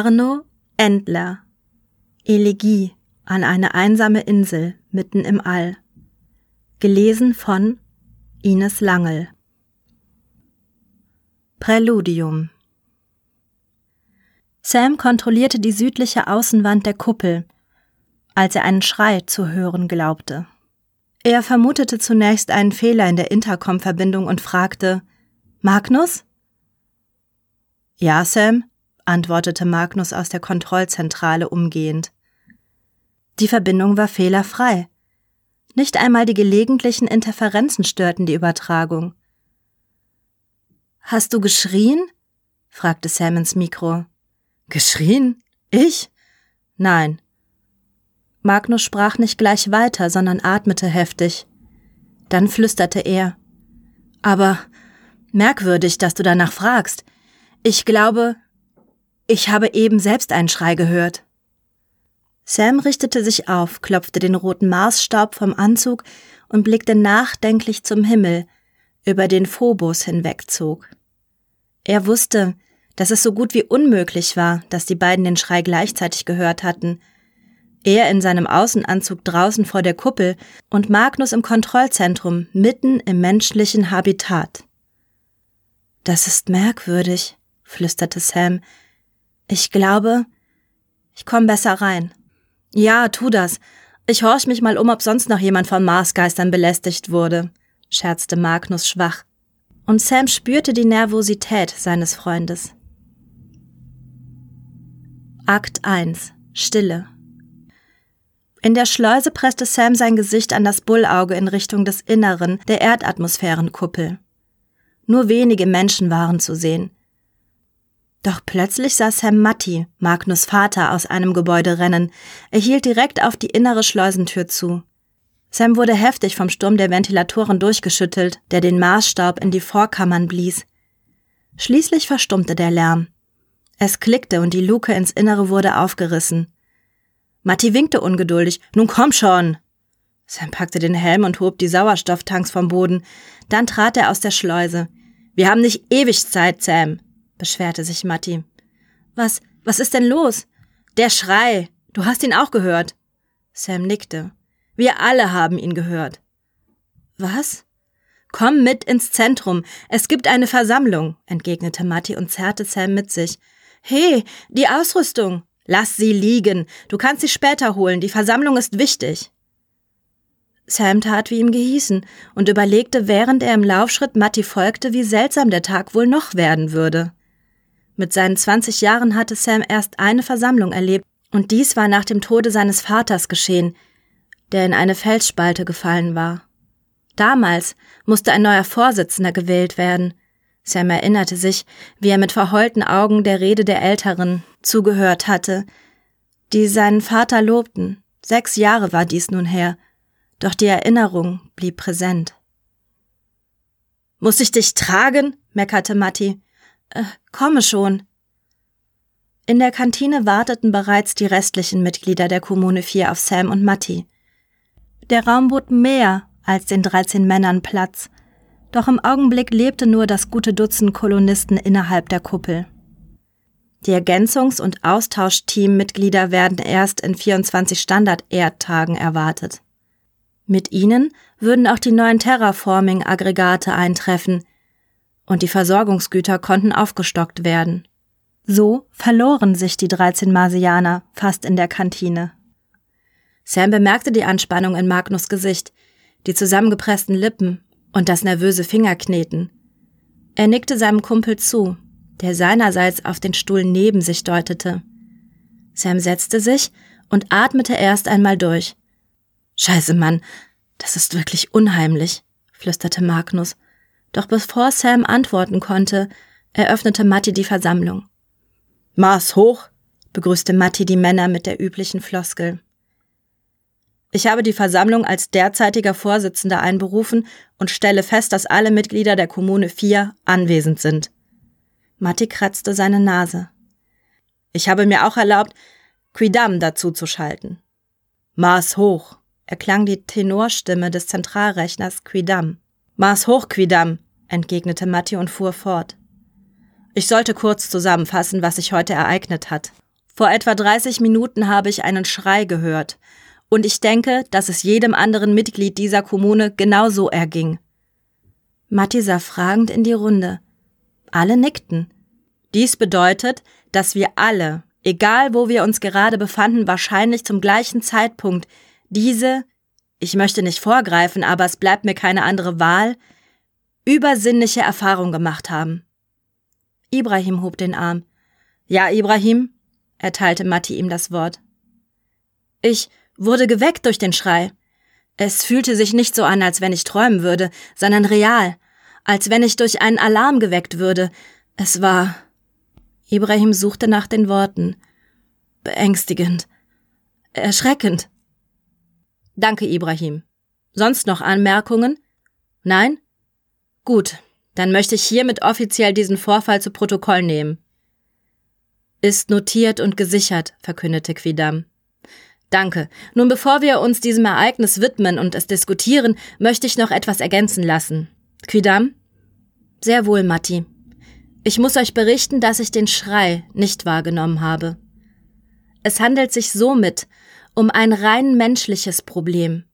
Arno Endler Elegie an eine einsame Insel mitten im All. Gelesen von Ines Langel. Präludium Sam kontrollierte die südliche Außenwand der Kuppel, als er einen Schrei zu hören glaubte. Er vermutete zunächst einen Fehler in der Intercom-Verbindung und fragte Magnus? Ja, Sam, antwortete Magnus aus der Kontrollzentrale umgehend. Die Verbindung war fehlerfrei. Nicht einmal die gelegentlichen Interferenzen störten die Übertragung. Hast du geschrien? fragte Sam ins Mikro. Geschrien? Ich? Nein. Magnus sprach nicht gleich weiter, sondern atmete heftig. Dann flüsterte er. Aber merkwürdig, dass du danach fragst. Ich glaube, ich habe eben selbst einen Schrei gehört. Sam richtete sich auf, klopfte den roten Marsstaub vom Anzug und blickte nachdenklich zum Himmel, über den Phobos hinwegzog. Er wusste, dass es so gut wie unmöglich war, dass die beiden den Schrei gleichzeitig gehört hatten. Er in seinem Außenanzug draußen vor der Kuppel und Magnus im Kontrollzentrum mitten im menschlichen Habitat. Das ist merkwürdig, flüsterte Sam. Ich glaube, ich komm besser rein. Ja, tu das. Ich horch mich mal um, ob sonst noch jemand von Marsgeistern belästigt wurde, scherzte Magnus schwach. Und Sam spürte die Nervosität seines Freundes. Akt 1 Stille In der Schleuse presste Sam sein Gesicht an das Bullauge in Richtung des Inneren der Erdatmosphärenkuppel. Nur wenige Menschen waren zu sehen. Doch plötzlich sah Sam Matti, Magnus Vater, aus einem Gebäude rennen. Er hielt direkt auf die innere Schleusentür zu. Sam wurde heftig vom Sturm der Ventilatoren durchgeschüttelt, der den Marsstaub in die Vorkammern blies. Schließlich verstummte der Lärm. Es klickte und die Luke ins Innere wurde aufgerissen. Matti winkte ungeduldig. Nun komm schon! Sam packte den Helm und hob die Sauerstofftanks vom Boden. Dann trat er aus der Schleuse. Wir haben nicht ewig Zeit, Sam, beschwerte sich Matti. Was, was ist denn los? Der Schrei. Du hast ihn auch gehört. Sam nickte. Wir alle haben ihn gehört. Was? Komm mit ins Zentrum. Es gibt eine Versammlung, entgegnete Matti und zerrte Sam mit sich. He, die Ausrüstung. Lass sie liegen. Du kannst sie später holen. Die Versammlung ist wichtig. Sam tat wie ihm gehießen und überlegte, während er im Laufschritt Matti folgte, wie seltsam der Tag wohl noch werden würde. Mit seinen 20 Jahren hatte Sam erst eine Versammlung erlebt, und dies war nach dem Tode seines Vaters geschehen, der in eine Felsspalte gefallen war. Damals musste ein neuer Vorsitzender gewählt werden. Sam erinnerte sich, wie er mit verheulten Augen der Rede der Älteren zugehört hatte, die seinen Vater lobten. Sechs Jahre war dies nun her, doch die Erinnerung blieb präsent. Muss ich dich tragen? meckerte Matti. Äh, komme schon. In der Kantine warteten bereits die restlichen Mitglieder der Kommune 4 auf Sam und Matti. Der Raum bot mehr als den 13 Männern Platz, doch im Augenblick lebte nur das gute Dutzend Kolonisten innerhalb der Kuppel. Die Ergänzungs- und Austauschteammitglieder werden erst in 24 Standard-Erdtagen erwartet. Mit ihnen würden auch die neuen Terraforming-Aggregate eintreffen und die Versorgungsgüter konnten aufgestockt werden. So verloren sich die 13 Marsianer fast in der Kantine. Sam bemerkte die Anspannung in Magnus Gesicht, die zusammengepressten Lippen und das nervöse Fingerkneten. Er nickte seinem Kumpel zu, der seinerseits auf den Stuhl neben sich deutete. Sam setzte sich und atmete erst einmal durch. Scheiße, Mann, das ist wirklich unheimlich, flüsterte Magnus. Doch bevor Sam antworten konnte, eröffnete Matti die Versammlung. Mars hoch, begrüßte Matti die Männer mit der üblichen Floskel. Ich habe die Versammlung als derzeitiger Vorsitzender einberufen und stelle fest, dass alle Mitglieder der Kommune 4 anwesend sind. Matti kratzte seine Nase. Ich habe mir auch erlaubt, Quidam dazu zu schalten. Mars hoch, erklang die Tenorstimme des Zentralrechners Quidam. Mars hoch, Quidam, entgegnete Matti und fuhr fort. Ich sollte kurz zusammenfassen, was sich heute ereignet hat. Vor etwa 30 Minuten habe ich einen Schrei gehört. Und ich denke, dass es jedem anderen Mitglied dieser Kommune genauso erging. Matti sah fragend in die Runde. Alle nickten. Dies bedeutet, dass wir alle, egal wo wir uns gerade befanden, wahrscheinlich zum gleichen Zeitpunkt diese, ich möchte nicht vorgreifen, aber es bleibt mir keine andere Wahl, übersinnliche Erfahrung gemacht haben. Ibrahim hob den Arm. Ja, Ibrahim, erteilte Matti ihm das Wort. Ich wurde geweckt durch den Schrei. Es fühlte sich nicht so an, als wenn ich träumen würde, sondern real, als wenn ich durch einen Alarm geweckt würde. Es war. Ibrahim suchte nach den Worten. Beängstigend. Erschreckend. Danke, Ibrahim. Sonst noch Anmerkungen? Nein? Gut, dann möchte ich hiermit offiziell diesen Vorfall zu Protokoll nehmen. Ist notiert und gesichert, verkündete Quidam. Danke. Nun bevor wir uns diesem Ereignis widmen und es diskutieren, möchte ich noch etwas ergänzen lassen. Quidam? Sehr wohl, Matti. Ich muss euch berichten, dass ich den Schrei nicht wahrgenommen habe. Es handelt sich somit um ein rein menschliches Problem.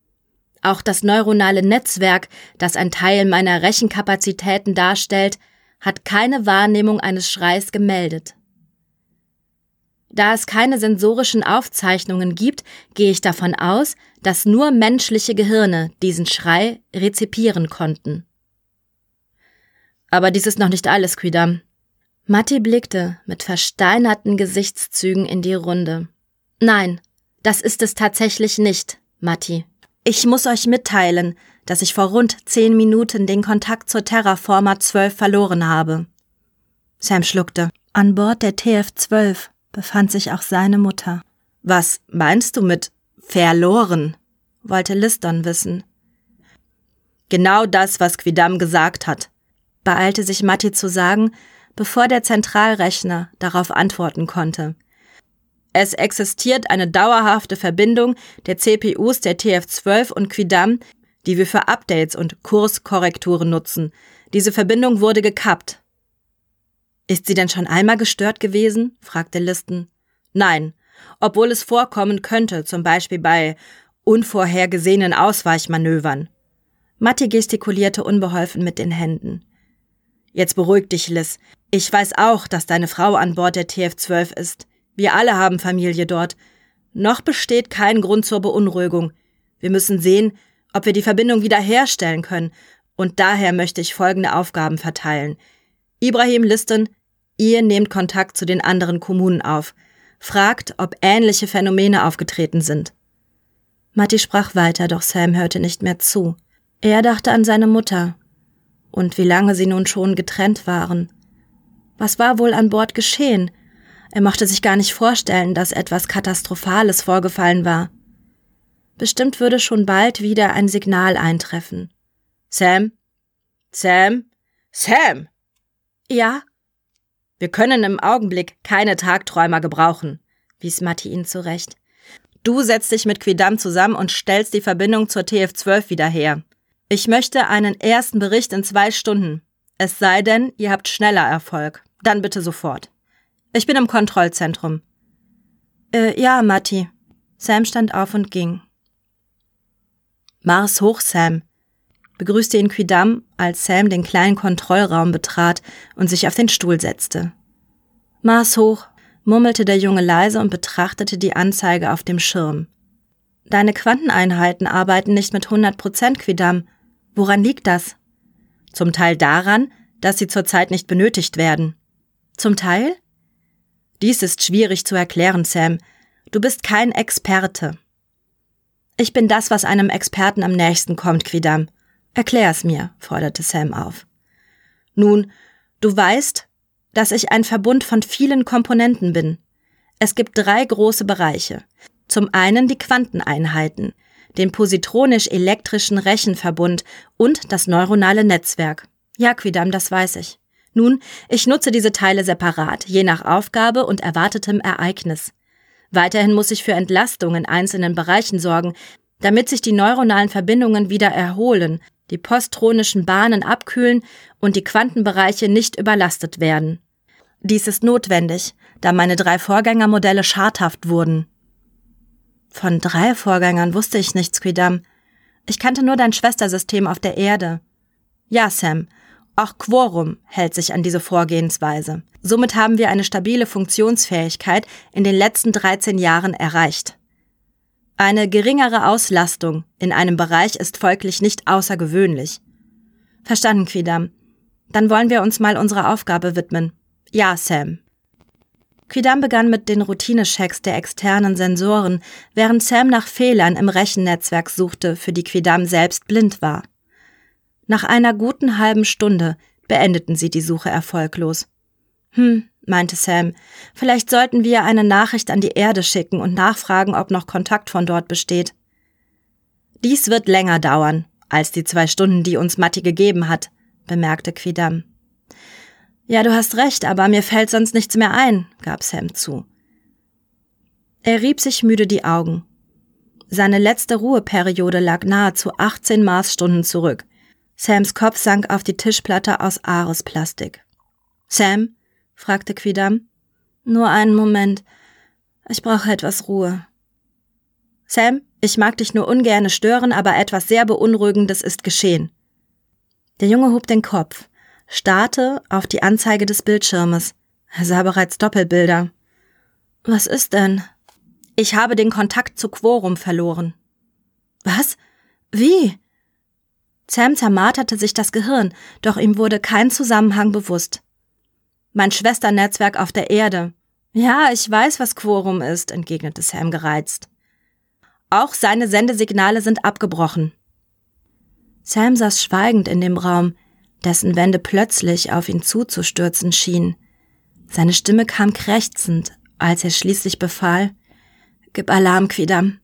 Auch das neuronale Netzwerk, das ein Teil meiner Rechenkapazitäten darstellt, hat keine Wahrnehmung eines Schreis gemeldet. Da es keine sensorischen Aufzeichnungen gibt, gehe ich davon aus, dass nur menschliche Gehirne diesen Schrei rezipieren konnten. Aber dies ist noch nicht alles, Quidam. Matti blickte mit versteinerten Gesichtszügen in die Runde. Nein, das ist es tatsächlich nicht, Matti. Ich muss euch mitteilen, dass ich vor rund zehn Minuten den Kontakt zur Terraforma 12 verloren habe. Sam schluckte. An Bord der TF-12 befand sich auch seine Mutter. Was meinst du mit verloren? wollte Liston wissen. Genau das, was Quidam gesagt hat, beeilte sich Matti zu sagen, bevor der Zentralrechner darauf antworten konnte. Es existiert eine dauerhafte Verbindung der CPUs der TF12 und Quidam, die wir für Updates und Kurskorrekturen nutzen. Diese Verbindung wurde gekappt. Ist sie denn schon einmal gestört gewesen? fragte Listen. Nein, obwohl es vorkommen könnte, zum Beispiel bei unvorhergesehenen Ausweichmanövern. Matti gestikulierte unbeholfen mit den Händen. Jetzt beruhig dich, Liz. Ich weiß auch, dass deine Frau an Bord der TF-12 ist. Wir alle haben Familie dort. Noch besteht kein Grund zur Beunruhigung. Wir müssen sehen, ob wir die Verbindung wiederherstellen können, und daher möchte ich folgende Aufgaben verteilen. Ibrahim Listen, ihr nehmt Kontakt zu den anderen Kommunen auf. Fragt, ob ähnliche Phänomene aufgetreten sind. Matti sprach weiter, doch Sam hörte nicht mehr zu. Er dachte an seine Mutter und wie lange sie nun schon getrennt waren. Was war wohl an Bord geschehen? Er mochte sich gar nicht vorstellen, dass etwas Katastrophales vorgefallen war. Bestimmt würde schon bald wieder ein Signal eintreffen. Sam? Sam? Sam! Ja? Wir können im Augenblick keine Tagträumer gebrauchen, wies Matti ihn zurecht. Du setzt dich mit Quidam zusammen und stellst die Verbindung zur TF12 wieder her. Ich möchte einen ersten Bericht in zwei Stunden. Es sei denn, ihr habt schneller Erfolg. Dann bitte sofort. Ich bin im Kontrollzentrum. Äh, ja, Matti. Sam stand auf und ging. Mars hoch, Sam, begrüßte ihn Quidam, als Sam den kleinen Kontrollraum betrat und sich auf den Stuhl setzte. Mars hoch, murmelte der Junge leise und betrachtete die Anzeige auf dem Schirm. Deine Quanteneinheiten arbeiten nicht mit 100 Prozent, Quidam. Woran liegt das? Zum Teil daran, dass sie zurzeit nicht benötigt werden. Zum Teil? Dies ist schwierig zu erklären, Sam. Du bist kein Experte. Ich bin das, was einem Experten am nächsten kommt, Quidam. Erklär es mir, forderte Sam auf. Nun, du weißt, dass ich ein Verbund von vielen Komponenten bin. Es gibt drei große Bereiche. Zum einen die Quanteneinheiten, den positronisch-elektrischen Rechenverbund und das neuronale Netzwerk. Ja, Quidam, das weiß ich. Nun, ich nutze diese Teile separat, je nach Aufgabe und erwartetem Ereignis. Weiterhin muss ich für Entlastung in einzelnen Bereichen sorgen, damit sich die neuronalen Verbindungen wieder erholen, die postronischen Bahnen abkühlen und die Quantenbereiche nicht überlastet werden. Dies ist notwendig, da meine drei Vorgängermodelle schadhaft wurden. Von drei Vorgängern wusste ich nichts, Quidam. Ich kannte nur dein Schwestersystem auf der Erde. Ja, Sam, auch Quorum hält sich an diese Vorgehensweise. Somit haben wir eine stabile Funktionsfähigkeit in den letzten 13 Jahren erreicht. Eine geringere Auslastung in einem Bereich ist folglich nicht außergewöhnlich. Verstanden, Quidam. Dann wollen wir uns mal unserer Aufgabe widmen. Ja, Sam. Quidam begann mit den Routineschecks der externen Sensoren, während Sam nach Fehlern im Rechennetzwerk suchte, für die Quidam selbst blind war. Nach einer guten halben Stunde beendeten sie die Suche erfolglos. Hm, meinte Sam, vielleicht sollten wir eine Nachricht an die Erde schicken und nachfragen, ob noch Kontakt von dort besteht. Dies wird länger dauern, als die zwei Stunden, die uns Matti gegeben hat, bemerkte Quidam. Ja, du hast recht, aber mir fällt sonst nichts mehr ein, gab Sam zu. Er rieb sich müde die Augen. Seine letzte Ruheperiode lag nahezu 18 Maßstunden zurück. Sams Kopf sank auf die Tischplatte aus Ares-Plastik. Sam? fragte Quidam. Nur einen Moment. Ich brauche etwas Ruhe. Sam, ich mag dich nur ungerne stören, aber etwas sehr Beunruhigendes ist geschehen. Der Junge hob den Kopf, starrte auf die Anzeige des Bildschirmes. Er sah bereits Doppelbilder. Was ist denn? Ich habe den Kontakt zu Quorum verloren. Was? Wie? Sam zermarterte sich das Gehirn, doch ihm wurde kein Zusammenhang bewusst. Mein Schwesternetzwerk auf der Erde. Ja, ich weiß, was Quorum ist, entgegnete Sam gereizt. Auch seine Sendesignale sind abgebrochen. Sam saß schweigend in dem Raum, dessen Wände plötzlich auf ihn zuzustürzen schienen. Seine Stimme kam krächzend, als er schließlich befahl, Gib Alarm, Quidam.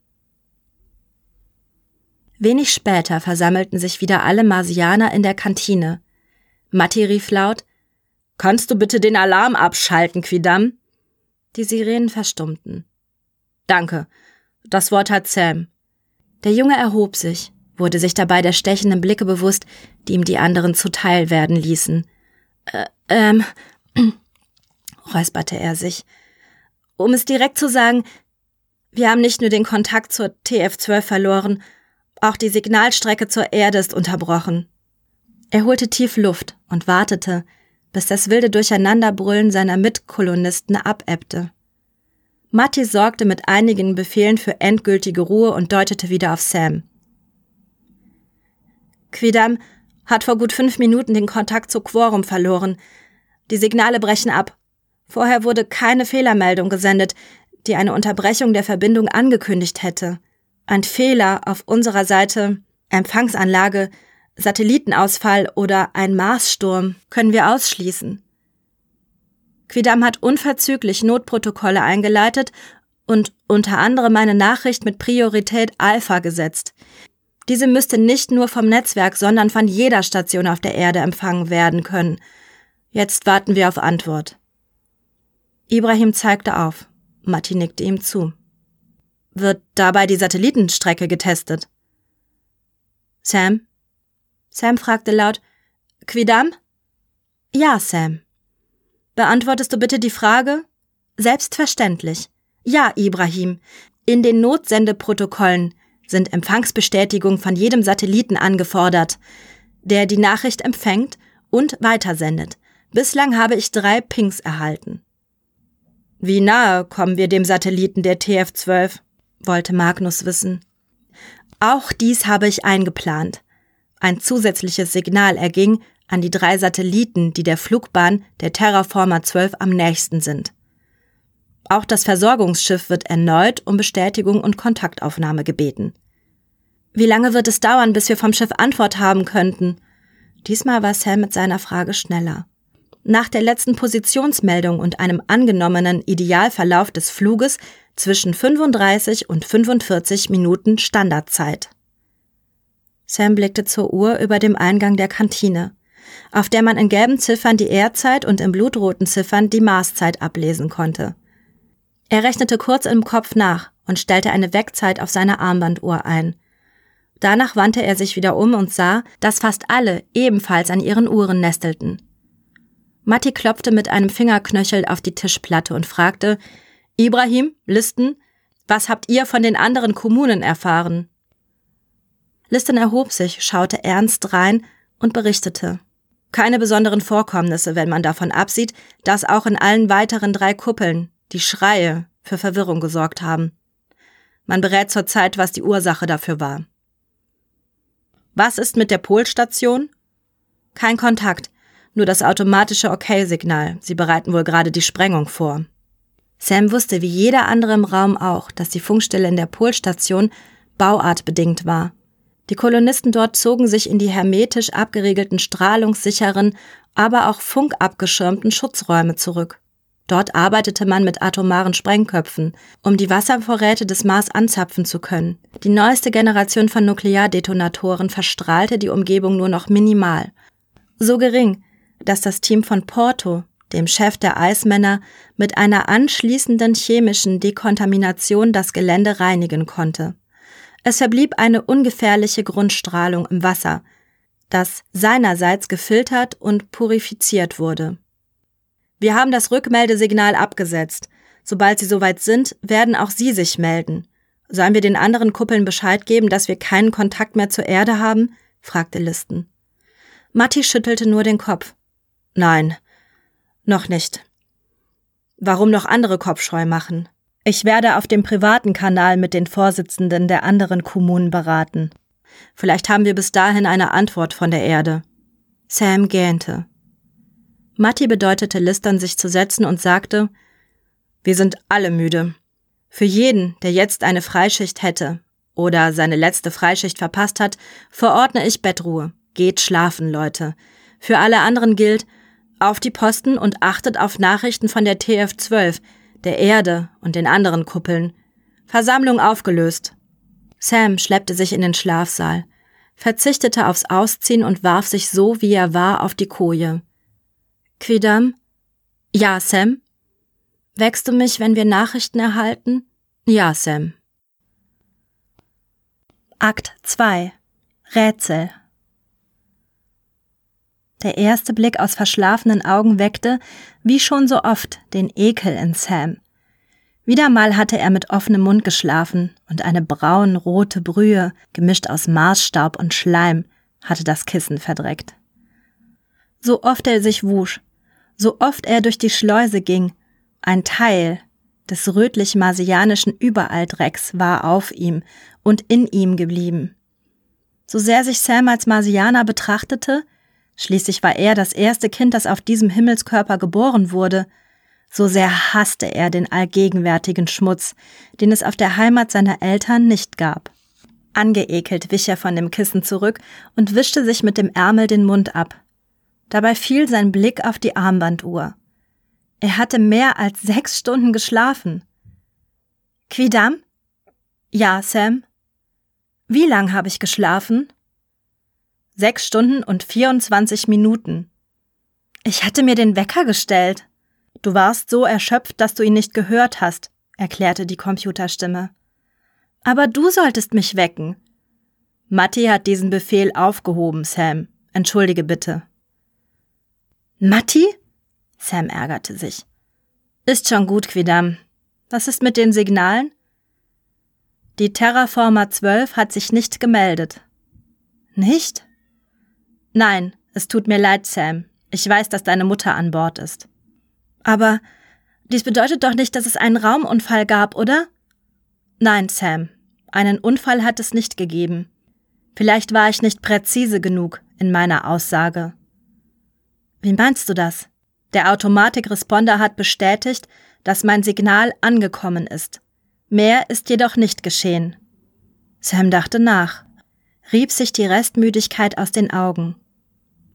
Wenig später versammelten sich wieder alle Marsianer in der Kantine. Matti rief laut, Kannst du bitte den Alarm abschalten, Quidam? Die Sirenen verstummten. Danke. Das Wort hat Sam. Der Junge erhob sich, wurde sich dabei der stechenden Blicke bewusst, die ihm die anderen zuteil werden ließen. Äh, ähm, räusperte er sich. Um es direkt zu sagen, wir haben nicht nur den Kontakt zur TF-12 verloren, auch die Signalstrecke zur Erde ist unterbrochen. Er holte tief Luft und wartete, bis das wilde Durcheinanderbrüllen seiner Mitkolonisten abebbte. Matti sorgte mit einigen Befehlen für endgültige Ruhe und deutete wieder auf Sam. Quidam hat vor gut fünf Minuten den Kontakt zu Quorum verloren. Die Signale brechen ab. Vorher wurde keine Fehlermeldung gesendet, die eine Unterbrechung der Verbindung angekündigt hätte. Ein Fehler auf unserer Seite, Empfangsanlage, Satellitenausfall oder ein Marssturm können wir ausschließen. Quidam hat unverzüglich Notprotokolle eingeleitet und unter anderem eine Nachricht mit Priorität Alpha gesetzt. Diese müsste nicht nur vom Netzwerk, sondern von jeder Station auf der Erde empfangen werden können. Jetzt warten wir auf Antwort. Ibrahim zeigte auf. Matti nickte ihm zu. Wird dabei die Satellitenstrecke getestet? Sam? Sam fragte laut, Quidam? Ja, Sam. Beantwortest du bitte die Frage? Selbstverständlich. Ja, Ibrahim. In den Notsendeprotokollen sind Empfangsbestätigungen von jedem Satelliten angefordert, der die Nachricht empfängt und weitersendet. Bislang habe ich drei Pings erhalten. Wie nahe kommen wir dem Satelliten der TF-12? Wollte Magnus wissen. Auch dies habe ich eingeplant. Ein zusätzliches Signal erging an die drei Satelliten, die der Flugbahn der Terraformer 12 am nächsten sind. Auch das Versorgungsschiff wird erneut um Bestätigung und Kontaktaufnahme gebeten. Wie lange wird es dauern, bis wir vom Schiff Antwort haben könnten? Diesmal war Sam mit seiner Frage schneller. Nach der letzten Positionsmeldung und einem angenommenen Idealverlauf des Fluges zwischen 35 und 45 Minuten Standardzeit. Sam blickte zur Uhr über dem Eingang der Kantine, auf der man in gelben Ziffern die Erdzeit und in blutroten Ziffern die Marszeit ablesen konnte. Er rechnete kurz im Kopf nach und stellte eine Wegzeit auf seine Armbanduhr ein. Danach wandte er sich wieder um und sah, dass fast alle ebenfalls an ihren Uhren nestelten. Matti klopfte mit einem Fingerknöchel auf die Tischplatte und fragte, Ibrahim, Listen, was habt ihr von den anderen Kommunen erfahren? Listen erhob sich, schaute ernst rein und berichtete. Keine besonderen Vorkommnisse, wenn man davon absieht, dass auch in allen weiteren drei Kuppeln die Schreie für Verwirrung gesorgt haben. Man berät zurzeit, was die Ursache dafür war. Was ist mit der Polstation? Kein Kontakt, nur das automatische Okay-Signal. Sie bereiten wohl gerade die Sprengung vor. Sam wusste wie jeder andere im Raum auch, dass die Funkstelle in der Polstation bauartbedingt war. Die Kolonisten dort zogen sich in die hermetisch abgeriegelten, strahlungssicheren, aber auch funkabgeschirmten Schutzräume zurück. Dort arbeitete man mit atomaren Sprengköpfen, um die Wasservorräte des Mars anzapfen zu können. Die neueste Generation von Nukleardetonatoren verstrahlte die Umgebung nur noch minimal. So gering, dass das Team von Porto, dem Chef der Eismänner, mit einer anschließenden chemischen Dekontamination das Gelände reinigen konnte. Es verblieb eine ungefährliche Grundstrahlung im Wasser, das seinerseits gefiltert und purifiziert wurde. Wir haben das Rückmeldesignal abgesetzt. Sobald Sie soweit sind, werden auch Sie sich melden. Sollen wir den anderen Kuppeln Bescheid geben, dass wir keinen Kontakt mehr zur Erde haben? fragte Listen. Matti schüttelte nur den Kopf. Nein, noch nicht. Warum noch andere Kopfscheu machen? Ich werde auf dem privaten Kanal mit den Vorsitzenden der anderen Kommunen beraten. Vielleicht haben wir bis dahin eine Antwort von der Erde. Sam gähnte. Matti bedeutete Listern, sich zu setzen und sagte, wir sind alle müde. Für jeden, der jetzt eine Freischicht hätte oder seine letzte Freischicht verpasst hat, verordne ich Bettruhe. Geht schlafen, Leute. Für alle anderen gilt, auf die Posten und achtet auf Nachrichten von der TF12, der Erde und den anderen Kuppeln. Versammlung aufgelöst. Sam schleppte sich in den Schlafsaal, verzichtete aufs Ausziehen und warf sich so, wie er war, auf die Koje. Quidam? Ja, Sam? Wächst du mich, wenn wir Nachrichten erhalten? Ja, Sam. Akt 2 Rätsel der erste Blick aus verschlafenen Augen weckte, wie schon so oft, den Ekel in Sam. Wieder mal hatte er mit offenem Mund geschlafen und eine braun-rote Brühe, gemischt aus Marsstaub und Schleim, hatte das Kissen verdreckt. So oft er sich wusch, so oft er durch die Schleuse ging, ein Teil des rötlich-marsianischen Überalldrecks war auf ihm und in ihm geblieben. So sehr sich Sam als Marsianer betrachtete, Schließlich war er das erste Kind, das auf diesem Himmelskörper geboren wurde. So sehr hasste er den allgegenwärtigen Schmutz, den es auf der Heimat seiner Eltern nicht gab. Angeekelt wich er von dem Kissen zurück und wischte sich mit dem Ärmel den Mund ab. Dabei fiel sein Blick auf die Armbanduhr. Er hatte mehr als sechs Stunden geschlafen. Quidam? Ja, Sam. Wie lang habe ich geschlafen? Sechs Stunden und 24 Minuten. Ich hatte mir den Wecker gestellt. Du warst so erschöpft, dass du ihn nicht gehört hast, erklärte die Computerstimme. Aber du solltest mich wecken. Matti hat diesen Befehl aufgehoben, Sam. Entschuldige bitte. Matti? Sam ärgerte sich. Ist schon gut, Quidam. Was ist mit den Signalen? Die Terraformer 12 hat sich nicht gemeldet. Nicht? Nein, es tut mir leid, Sam. Ich weiß, dass deine Mutter an Bord ist. Aber dies bedeutet doch nicht, dass es einen Raumunfall gab, oder? Nein, Sam. Einen Unfall hat es nicht gegeben. Vielleicht war ich nicht präzise genug in meiner Aussage. Wie meinst du das? Der Automatikresponder hat bestätigt, dass mein Signal angekommen ist. Mehr ist jedoch nicht geschehen. Sam dachte nach, rieb sich die Restmüdigkeit aus den Augen.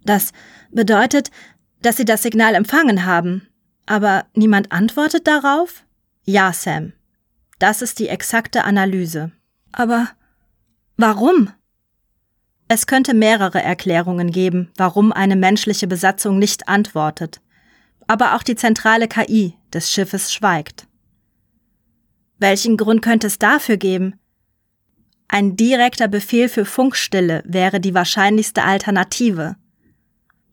Das bedeutet, dass Sie das Signal empfangen haben. Aber niemand antwortet darauf? Ja, Sam. Das ist die exakte Analyse. Aber warum? Es könnte mehrere Erklärungen geben, warum eine menschliche Besatzung nicht antwortet. Aber auch die zentrale KI des Schiffes schweigt. Welchen Grund könnte es dafür geben? Ein direkter Befehl für Funkstille wäre die wahrscheinlichste Alternative.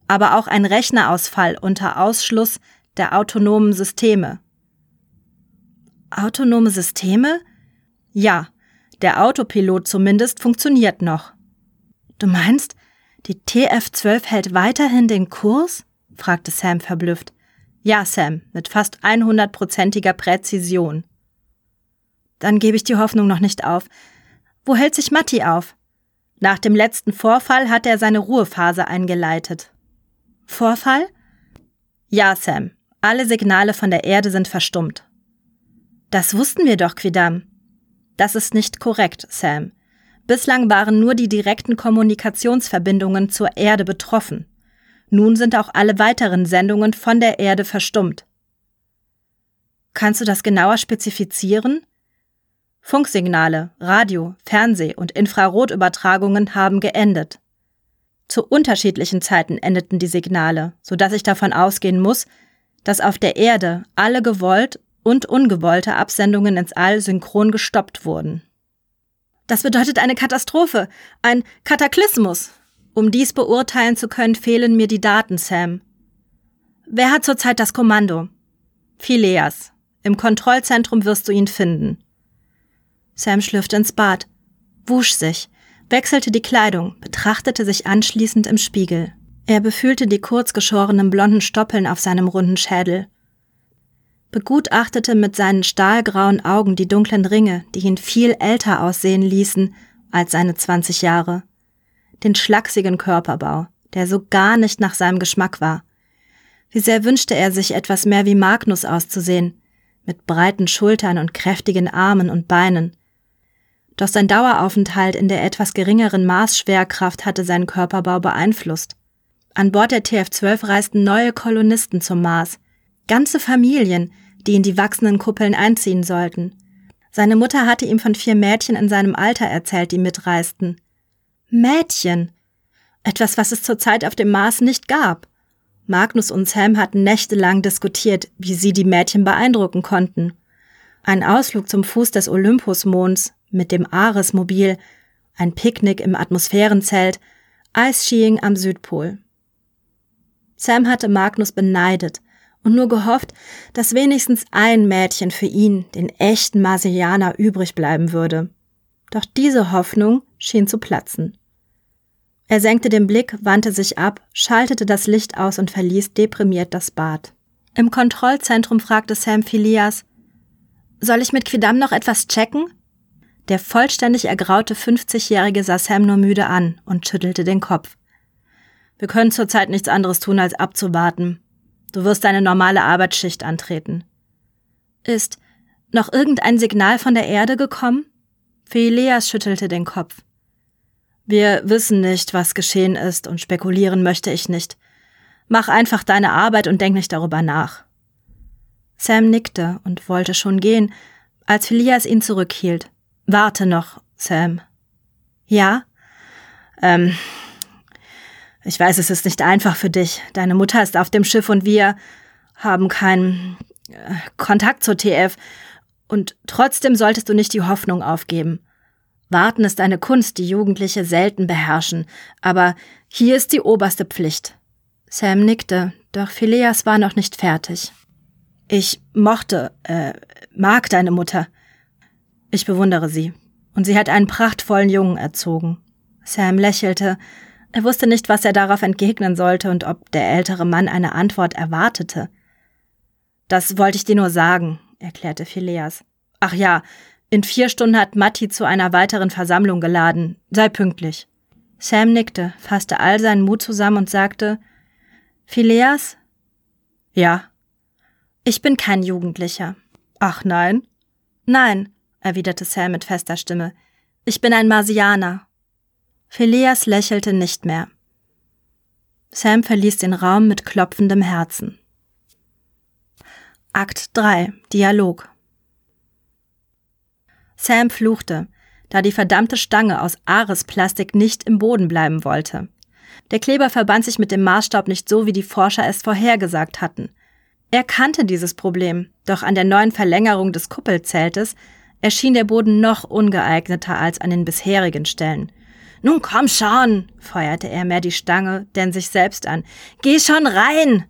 aber auch ein Rechnerausfall unter Ausschluss der autonomen Systeme. Autonome Systeme? Ja, der Autopilot zumindest funktioniert noch. Du meinst, die TF-12 hält weiterhin den Kurs? fragte Sam verblüfft. Ja, Sam, mit fast 100%iger Präzision. Dann gebe ich die Hoffnung noch nicht auf. Wo hält sich Matti auf? Nach dem letzten Vorfall hat er seine Ruhephase eingeleitet. Vorfall? Ja, Sam. Alle Signale von der Erde sind verstummt. Das wussten wir doch, Quidam. Das ist nicht korrekt, Sam. Bislang waren nur die direkten Kommunikationsverbindungen zur Erde betroffen. Nun sind auch alle weiteren Sendungen von der Erde verstummt. Kannst du das genauer spezifizieren? Funksignale, Radio, Fernseh- und Infrarotübertragungen haben geendet. Zu unterschiedlichen Zeiten endeten die Signale, so dass ich davon ausgehen muss, dass auf der Erde alle gewollt und ungewollte Absendungen ins All synchron gestoppt wurden. Das bedeutet eine Katastrophe, ein Kataklysmus. Um dies beurteilen zu können, fehlen mir die Daten, Sam. Wer hat zurzeit das Kommando? Phileas. Im Kontrollzentrum wirst du ihn finden. Sam schlürfte ins Bad, wusch sich, wechselte die Kleidung, betrachtete sich anschließend im Spiegel. Er befühlte die kurzgeschorenen blonden Stoppeln auf seinem runden Schädel, begutachtete mit seinen stahlgrauen Augen die dunklen Ringe, die ihn viel älter aussehen ließen als seine 20 Jahre, den schlachsigen Körperbau, der so gar nicht nach seinem Geschmack war. Wie sehr wünschte er sich etwas mehr wie Magnus auszusehen, mit breiten Schultern und kräftigen Armen und Beinen. Doch sein Daueraufenthalt in der etwas geringeren Maßschwerkraft hatte seinen Körperbau beeinflusst. An Bord der TF-12 reisten neue Kolonisten zum Mars, ganze Familien, die in die wachsenden Kuppeln einziehen sollten. Seine Mutter hatte ihm von vier Mädchen in seinem Alter erzählt, die mitreisten. Mädchen! Etwas, was es zurzeit auf dem Mars nicht gab. Magnus und Sam hatten nächtelang diskutiert, wie sie die Mädchen beeindrucken konnten. Ein Ausflug zum Fuß des Olympusmonds mit dem Ares-Mobil, ein Picknick im Atmosphärenzelt, Eisskiing am Südpol. Sam hatte Magnus beneidet, und nur gehofft, dass wenigstens ein Mädchen für ihn, den echten Marsianer, übrig bleiben würde. Doch diese Hoffnung schien zu platzen. Er senkte den Blick, wandte sich ab, schaltete das Licht aus und verließ deprimiert das Bad. Im Kontrollzentrum fragte Sam Phileas, soll ich mit Quidam noch etwas checken? Der vollständig ergraute 50-Jährige sah Sam nur müde an und schüttelte den Kopf. Wir können zurzeit nichts anderes tun, als abzuwarten. Du wirst deine normale Arbeitsschicht antreten. Ist noch irgendein Signal von der Erde gekommen? Phileas schüttelte den Kopf. Wir wissen nicht, was geschehen ist und spekulieren möchte ich nicht. Mach einfach deine Arbeit und denk nicht darüber nach. Sam nickte und wollte schon gehen, als Phileas ihn zurückhielt. Warte noch, Sam. Ja? Ähm, ich weiß, es ist nicht einfach für dich. Deine Mutter ist auf dem Schiff und wir haben keinen äh, Kontakt zur TF. Und trotzdem solltest du nicht die Hoffnung aufgeben. Warten ist eine Kunst, die Jugendliche selten beherrschen, aber hier ist die oberste Pflicht. Sam nickte, doch Phileas war noch nicht fertig. Ich mochte, äh, mag deine Mutter. Ich bewundere sie. Und sie hat einen prachtvollen Jungen erzogen. Sam lächelte, er wusste nicht, was er darauf entgegnen sollte und ob der ältere Mann eine Antwort erwartete. Das wollte ich dir nur sagen, erklärte Phileas. Ach ja, in vier Stunden hat Matti zu einer weiteren Versammlung geladen. Sei pünktlich. Sam nickte, fasste all seinen Mut zusammen und sagte Phileas? Ja. Ich bin kein Jugendlicher. Ach nein? Nein, erwiderte Sam mit fester Stimme. Ich bin ein Marsianer Phileas lächelte nicht mehr. Sam verließ den Raum mit klopfendem Herzen. Akt 3 Dialog Sam fluchte, da die verdammte Stange aus Aresplastik nicht im Boden bleiben wollte. Der Kleber verband sich mit dem Maßstab nicht so, wie die Forscher es vorhergesagt hatten. Er kannte dieses Problem, doch an der neuen Verlängerung des Kuppelzeltes erschien der Boden noch ungeeigneter als an den bisherigen Stellen – Nun komm schon, feuerte er mehr die Stange denn sich selbst an. Geh schon rein!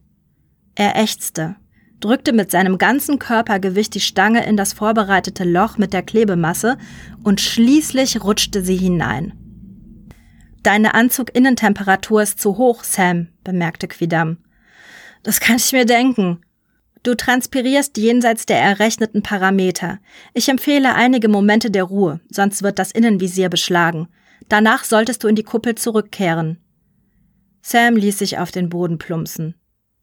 Er ächzte, drückte mit seinem ganzen Körpergewicht die Stange in das vorbereitete Loch mit der Klebemasse und schließlich rutschte sie hinein. Deine Anzuginnentemperatur ist zu hoch, Sam, bemerkte Quidam. Das kann ich mir denken. Du transpirierst jenseits der errechneten Parameter. Ich empfehle einige Momente der Ruhe, sonst wird das Innenvisier beschlagen. Danach solltest du in die Kuppel zurückkehren. Sam ließ sich auf den Boden plumpsen.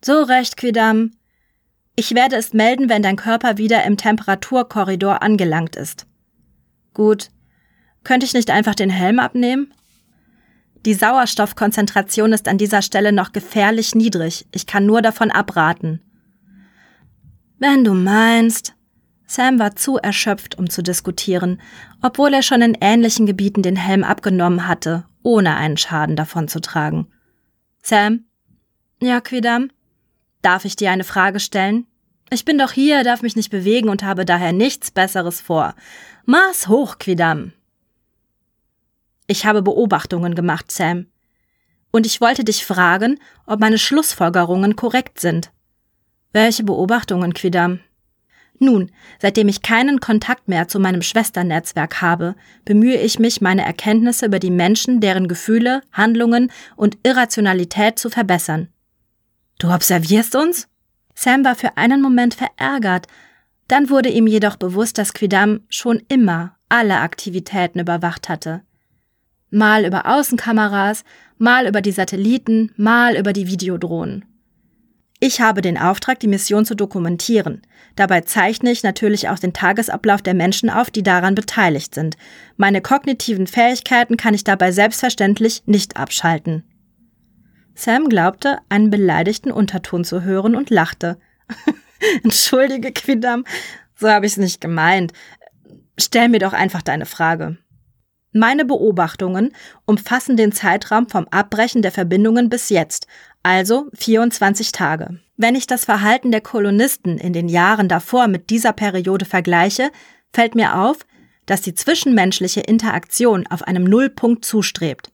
So recht, Quidam. Ich werde es melden, wenn dein Körper wieder im Temperaturkorridor angelangt ist. Gut. Könnte ich nicht einfach den Helm abnehmen? Die Sauerstoffkonzentration ist an dieser Stelle noch gefährlich niedrig. Ich kann nur davon abraten. Wenn du meinst. Sam war zu erschöpft, um zu diskutieren, obwohl er schon in ähnlichen Gebieten den Helm abgenommen hatte, ohne einen Schaden davon zu tragen. Sam? Ja, Quidam? Darf ich dir eine Frage stellen? Ich bin doch hier, darf mich nicht bewegen und habe daher nichts Besseres vor. Maß hoch, Quidam. Ich habe Beobachtungen gemacht, Sam. Und ich wollte dich fragen, ob meine Schlussfolgerungen korrekt sind. Welche Beobachtungen, Quidam? Nun, seitdem ich keinen Kontakt mehr zu meinem Schwesternetzwerk habe, bemühe ich mich, meine Erkenntnisse über die Menschen, deren Gefühle, Handlungen und Irrationalität zu verbessern. Du observierst uns? Sam war für einen Moment verärgert, dann wurde ihm jedoch bewusst, dass Quidam schon immer alle Aktivitäten überwacht hatte mal über Außenkameras, mal über die Satelliten, mal über die Videodrohnen. Ich habe den Auftrag, die Mission zu dokumentieren. Dabei zeichne ich natürlich auch den Tagesablauf der Menschen auf, die daran beteiligt sind. Meine kognitiven Fähigkeiten kann ich dabei selbstverständlich nicht abschalten. Sam glaubte, einen beleidigten Unterton zu hören und lachte. Entschuldige, Quidam, so habe ich es nicht gemeint. Stell mir doch einfach deine Frage. Meine Beobachtungen umfassen den Zeitraum vom Abbrechen der Verbindungen bis jetzt, also 24 Tage. Wenn ich das Verhalten der Kolonisten in den Jahren davor mit dieser Periode vergleiche, fällt mir auf, dass die zwischenmenschliche Interaktion auf einem Nullpunkt zustrebt.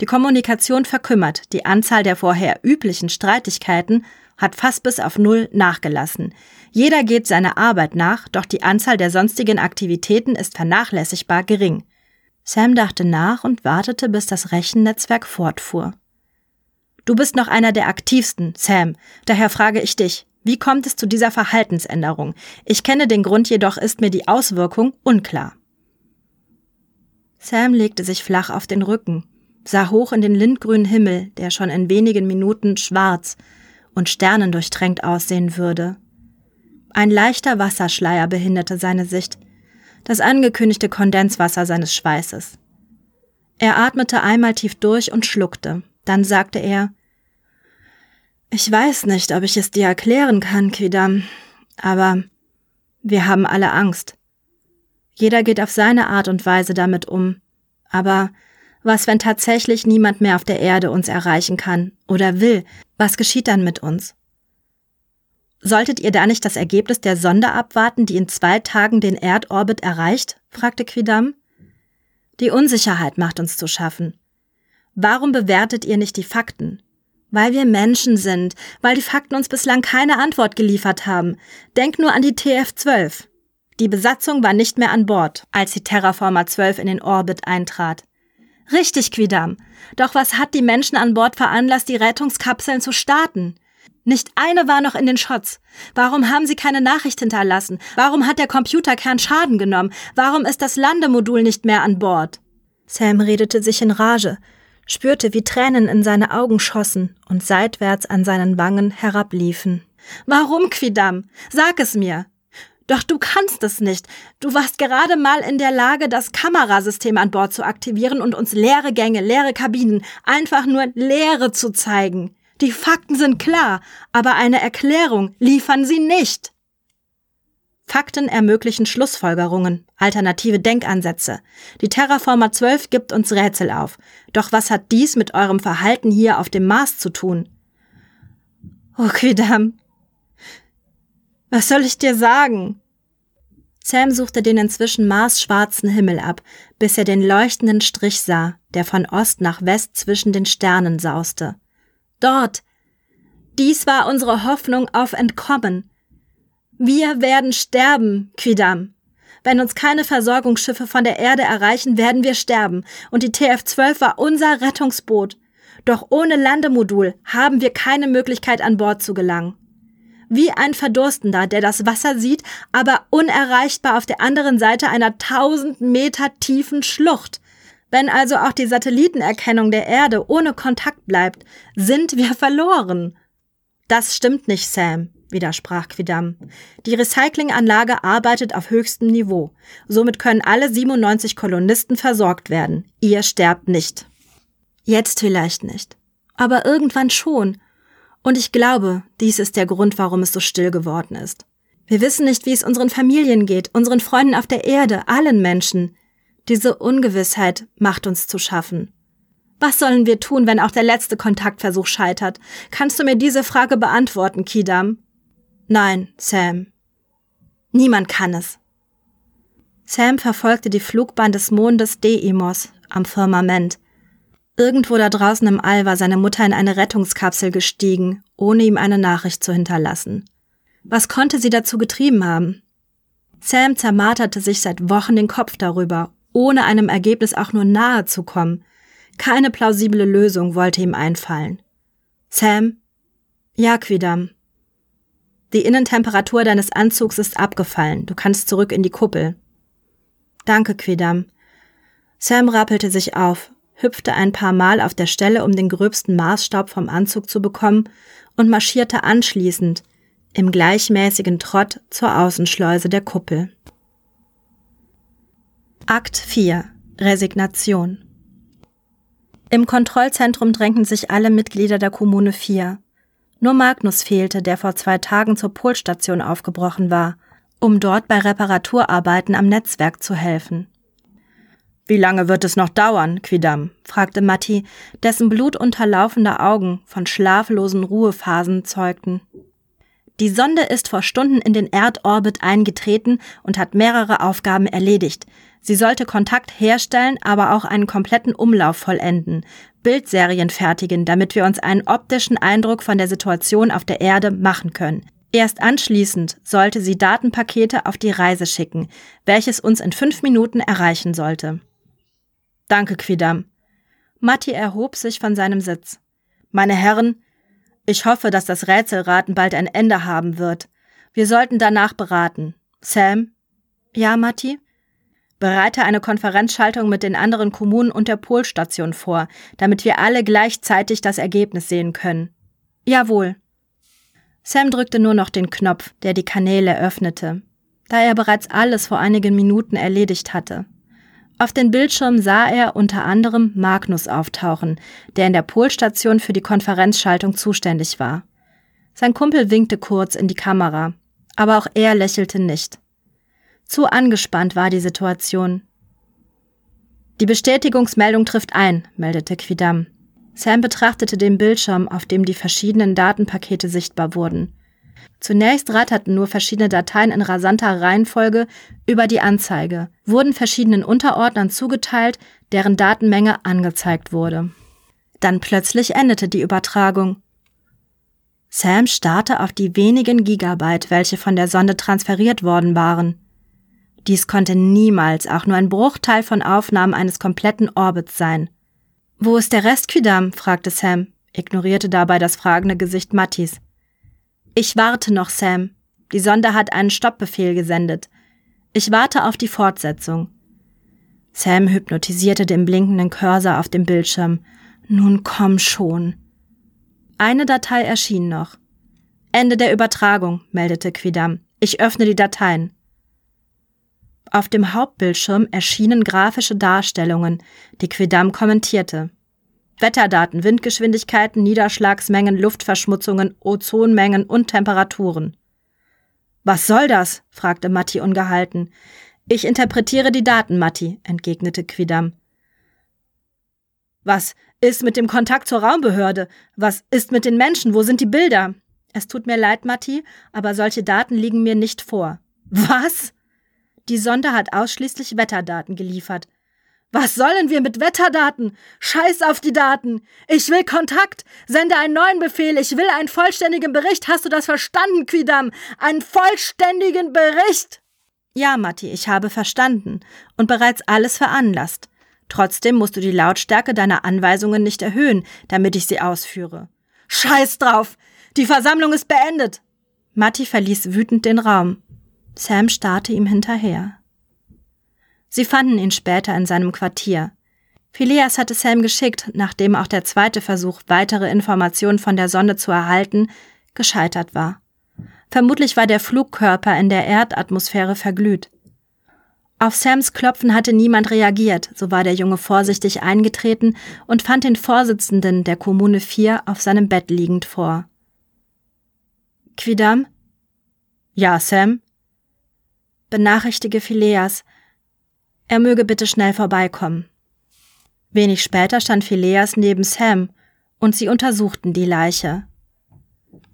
Die Kommunikation verkümmert, die Anzahl der vorher üblichen Streitigkeiten hat fast bis auf Null nachgelassen. Jeder geht seiner Arbeit nach, doch die Anzahl der sonstigen Aktivitäten ist vernachlässigbar gering. Sam dachte nach und wartete, bis das Rechennetzwerk fortfuhr. Du bist noch einer der aktivsten, Sam. Daher frage ich dich, wie kommt es zu dieser Verhaltensänderung? Ich kenne den Grund, jedoch ist mir die Auswirkung unklar. Sam legte sich flach auf den Rücken, sah hoch in den lindgrünen Himmel, der schon in wenigen Minuten schwarz und sternendurchtränkt aussehen würde. Ein leichter Wasserschleier behinderte seine Sicht, das angekündigte Kondenswasser seines Schweißes. Er atmete einmal tief durch und schluckte. Dann sagte er Ich weiß nicht, ob ich es dir erklären kann, Quidam, aber wir haben alle Angst. Jeder geht auf seine Art und Weise damit um. Aber was, wenn tatsächlich niemand mehr auf der Erde uns erreichen kann oder will? Was geschieht dann mit uns? Solltet ihr da nicht das Ergebnis der Sonde abwarten, die in zwei Tagen den Erdorbit erreicht? fragte Quidam. Die Unsicherheit macht uns zu schaffen. Warum bewertet ihr nicht die Fakten? Weil wir Menschen sind, weil die Fakten uns bislang keine Antwort geliefert haben. Denk nur an die TF-12. Die Besatzung war nicht mehr an Bord, als die Terraformer 12 in den Orbit eintrat. Richtig, Quidam. Doch was hat die Menschen an Bord veranlasst, die Rettungskapseln zu starten? Nicht eine war noch in den Shots. Warum haben sie keine Nachricht hinterlassen? Warum hat der Computerkern Schaden genommen? Warum ist das Landemodul nicht mehr an Bord? Sam redete sich in Rage, spürte, wie Tränen in seine Augen schossen und seitwärts an seinen Wangen herabliefen. Warum, Quidam? Sag es mir. Doch du kannst es nicht. Du warst gerade mal in der Lage, das Kamerasystem an Bord zu aktivieren und uns leere Gänge, leere Kabinen, einfach nur Leere zu zeigen. Die Fakten sind klar, aber eine Erklärung liefern sie nicht. Fakten ermöglichen Schlussfolgerungen, alternative Denkansätze. Die Terraformer 12 gibt uns Rätsel auf. Doch was hat dies mit eurem Verhalten hier auf dem Mars zu tun? Oh, Quidam. Was soll ich dir sagen? Sam suchte den inzwischen marsschwarzen Himmel ab, bis er den leuchtenden Strich sah, der von Ost nach West zwischen den Sternen sauste. Dort. Dies war unsere Hoffnung auf Entkommen. Wir werden sterben, Quidam. Wenn uns keine Versorgungsschiffe von der Erde erreichen, werden wir sterben. Und die TF-12 war unser Rettungsboot. Doch ohne Landemodul haben wir keine Möglichkeit an Bord zu gelangen. Wie ein Verdurstender, der das Wasser sieht, aber unerreichbar auf der anderen Seite einer tausend Meter tiefen Schlucht. Wenn also auch die Satellitenerkennung der Erde ohne Kontakt bleibt, sind wir verloren. Das stimmt nicht, Sam, widersprach Quidam. Die Recyclinganlage arbeitet auf höchstem Niveau. Somit können alle 97 Kolonisten versorgt werden. Ihr sterbt nicht. Jetzt vielleicht nicht. Aber irgendwann schon. Und ich glaube, dies ist der Grund, warum es so still geworden ist. Wir wissen nicht, wie es unseren Familien geht, unseren Freunden auf der Erde, allen Menschen. Diese Ungewissheit macht uns zu schaffen. Was sollen wir tun, wenn auch der letzte Kontaktversuch scheitert? Kannst du mir diese Frage beantworten, Kidam? Nein, Sam. Niemand kann es. Sam verfolgte die Flugbahn des Mondes Deimos am Firmament. Irgendwo da draußen im All war seine Mutter in eine Rettungskapsel gestiegen, ohne ihm eine Nachricht zu hinterlassen. Was konnte sie dazu getrieben haben? Sam zermarterte sich seit Wochen den Kopf darüber, ohne einem Ergebnis auch nur nahe zu kommen. Keine plausible Lösung wollte ihm einfallen. Sam? Ja, Quidam. Die Innentemperatur deines Anzugs ist abgefallen. Du kannst zurück in die Kuppel. Danke, Quidam. Sam rappelte sich auf, hüpfte ein paar Mal auf der Stelle, um den gröbsten Maßstaub vom Anzug zu bekommen, und marschierte anschließend im gleichmäßigen Trott zur Außenschleuse der Kuppel. Akt 4 Resignation Im Kontrollzentrum drängten sich alle Mitglieder der Kommune 4. Nur Magnus fehlte, der vor zwei Tagen zur Polstation aufgebrochen war, um dort bei Reparaturarbeiten am Netzwerk zu helfen. Wie lange wird es noch dauern, Quidam? fragte Matti, dessen blutunterlaufende Augen von schlaflosen Ruhephasen zeugten. Die Sonde ist vor Stunden in den Erdorbit eingetreten und hat mehrere Aufgaben erledigt. Sie sollte Kontakt herstellen, aber auch einen kompletten Umlauf vollenden, Bildserien fertigen, damit wir uns einen optischen Eindruck von der Situation auf der Erde machen können. Erst anschließend sollte sie Datenpakete auf die Reise schicken, welches uns in fünf Minuten erreichen sollte. Danke, Quidam. Matti erhob sich von seinem Sitz. Meine Herren, ich hoffe, dass das Rätselraten bald ein Ende haben wird. Wir sollten danach beraten. Sam? Ja, Matti? Bereite eine Konferenzschaltung mit den anderen Kommunen und der Polstation vor, damit wir alle gleichzeitig das Ergebnis sehen können. Jawohl. Sam drückte nur noch den Knopf, der die Kanäle öffnete, da er bereits alles vor einigen Minuten erledigt hatte. Auf den Bildschirm sah er unter anderem Magnus auftauchen, der in der Polstation für die Konferenzschaltung zuständig war. Sein Kumpel winkte kurz in die Kamera, aber auch er lächelte nicht. Zu angespannt war die Situation. Die Bestätigungsmeldung trifft ein, meldete Quidam. Sam betrachtete den Bildschirm, auf dem die verschiedenen Datenpakete sichtbar wurden. Zunächst ratterten nur verschiedene Dateien in rasanter Reihenfolge über die Anzeige, wurden verschiedenen Unterordnern zugeteilt, deren Datenmenge angezeigt wurde. Dann plötzlich endete die Übertragung. Sam starrte auf die wenigen Gigabyte, welche von der Sonde transferiert worden waren. Dies konnte niemals auch nur ein Bruchteil von Aufnahmen eines kompletten Orbits sein. Wo ist der Rest, Quidam? fragte Sam, ignorierte dabei das fragende Gesicht Mattis. Ich warte noch, Sam. Die Sonde hat einen Stoppbefehl gesendet. Ich warte auf die Fortsetzung. Sam hypnotisierte den blinkenden Cursor auf dem Bildschirm. Nun komm schon. Eine Datei erschien noch. Ende der Übertragung, meldete Quidam. Ich öffne die Dateien. Auf dem Hauptbildschirm erschienen grafische Darstellungen, die Quidam kommentierte. Wetterdaten, Windgeschwindigkeiten, Niederschlagsmengen, Luftverschmutzungen, Ozonmengen und Temperaturen. Was soll das? fragte Matti ungehalten. Ich interpretiere die Daten, Matti, entgegnete Quidam. Was ist mit dem Kontakt zur Raumbehörde? Was ist mit den Menschen? Wo sind die Bilder? Es tut mir leid, Matti, aber solche Daten liegen mir nicht vor. Was? Die Sonde hat ausschließlich Wetterdaten geliefert. Was sollen wir mit Wetterdaten? Scheiß auf die Daten. Ich will Kontakt. Sende einen neuen Befehl. Ich will einen vollständigen Bericht. Hast du das verstanden, Quidam? Einen vollständigen Bericht. Ja, Matti, ich habe verstanden und bereits alles veranlasst. Trotzdem musst du die Lautstärke deiner Anweisungen nicht erhöhen, damit ich sie ausführe. Scheiß drauf! Die Versammlung ist beendet! Matti verließ wütend den Raum. Sam starrte ihm hinterher. Sie fanden ihn später in seinem Quartier. Phileas hatte Sam geschickt, nachdem auch der zweite Versuch, weitere Informationen von der Sonde zu erhalten, gescheitert war. Vermutlich war der Flugkörper in der Erdatmosphäre verglüht. Auf Sams Klopfen hatte niemand reagiert, so war der Junge vorsichtig eingetreten und fand den Vorsitzenden der Kommune 4 auf seinem Bett liegend vor. Quidam? Ja, Sam? Benachrichtige Phileas, er möge bitte schnell vorbeikommen. Wenig später stand Phileas neben Sam und sie untersuchten die Leiche.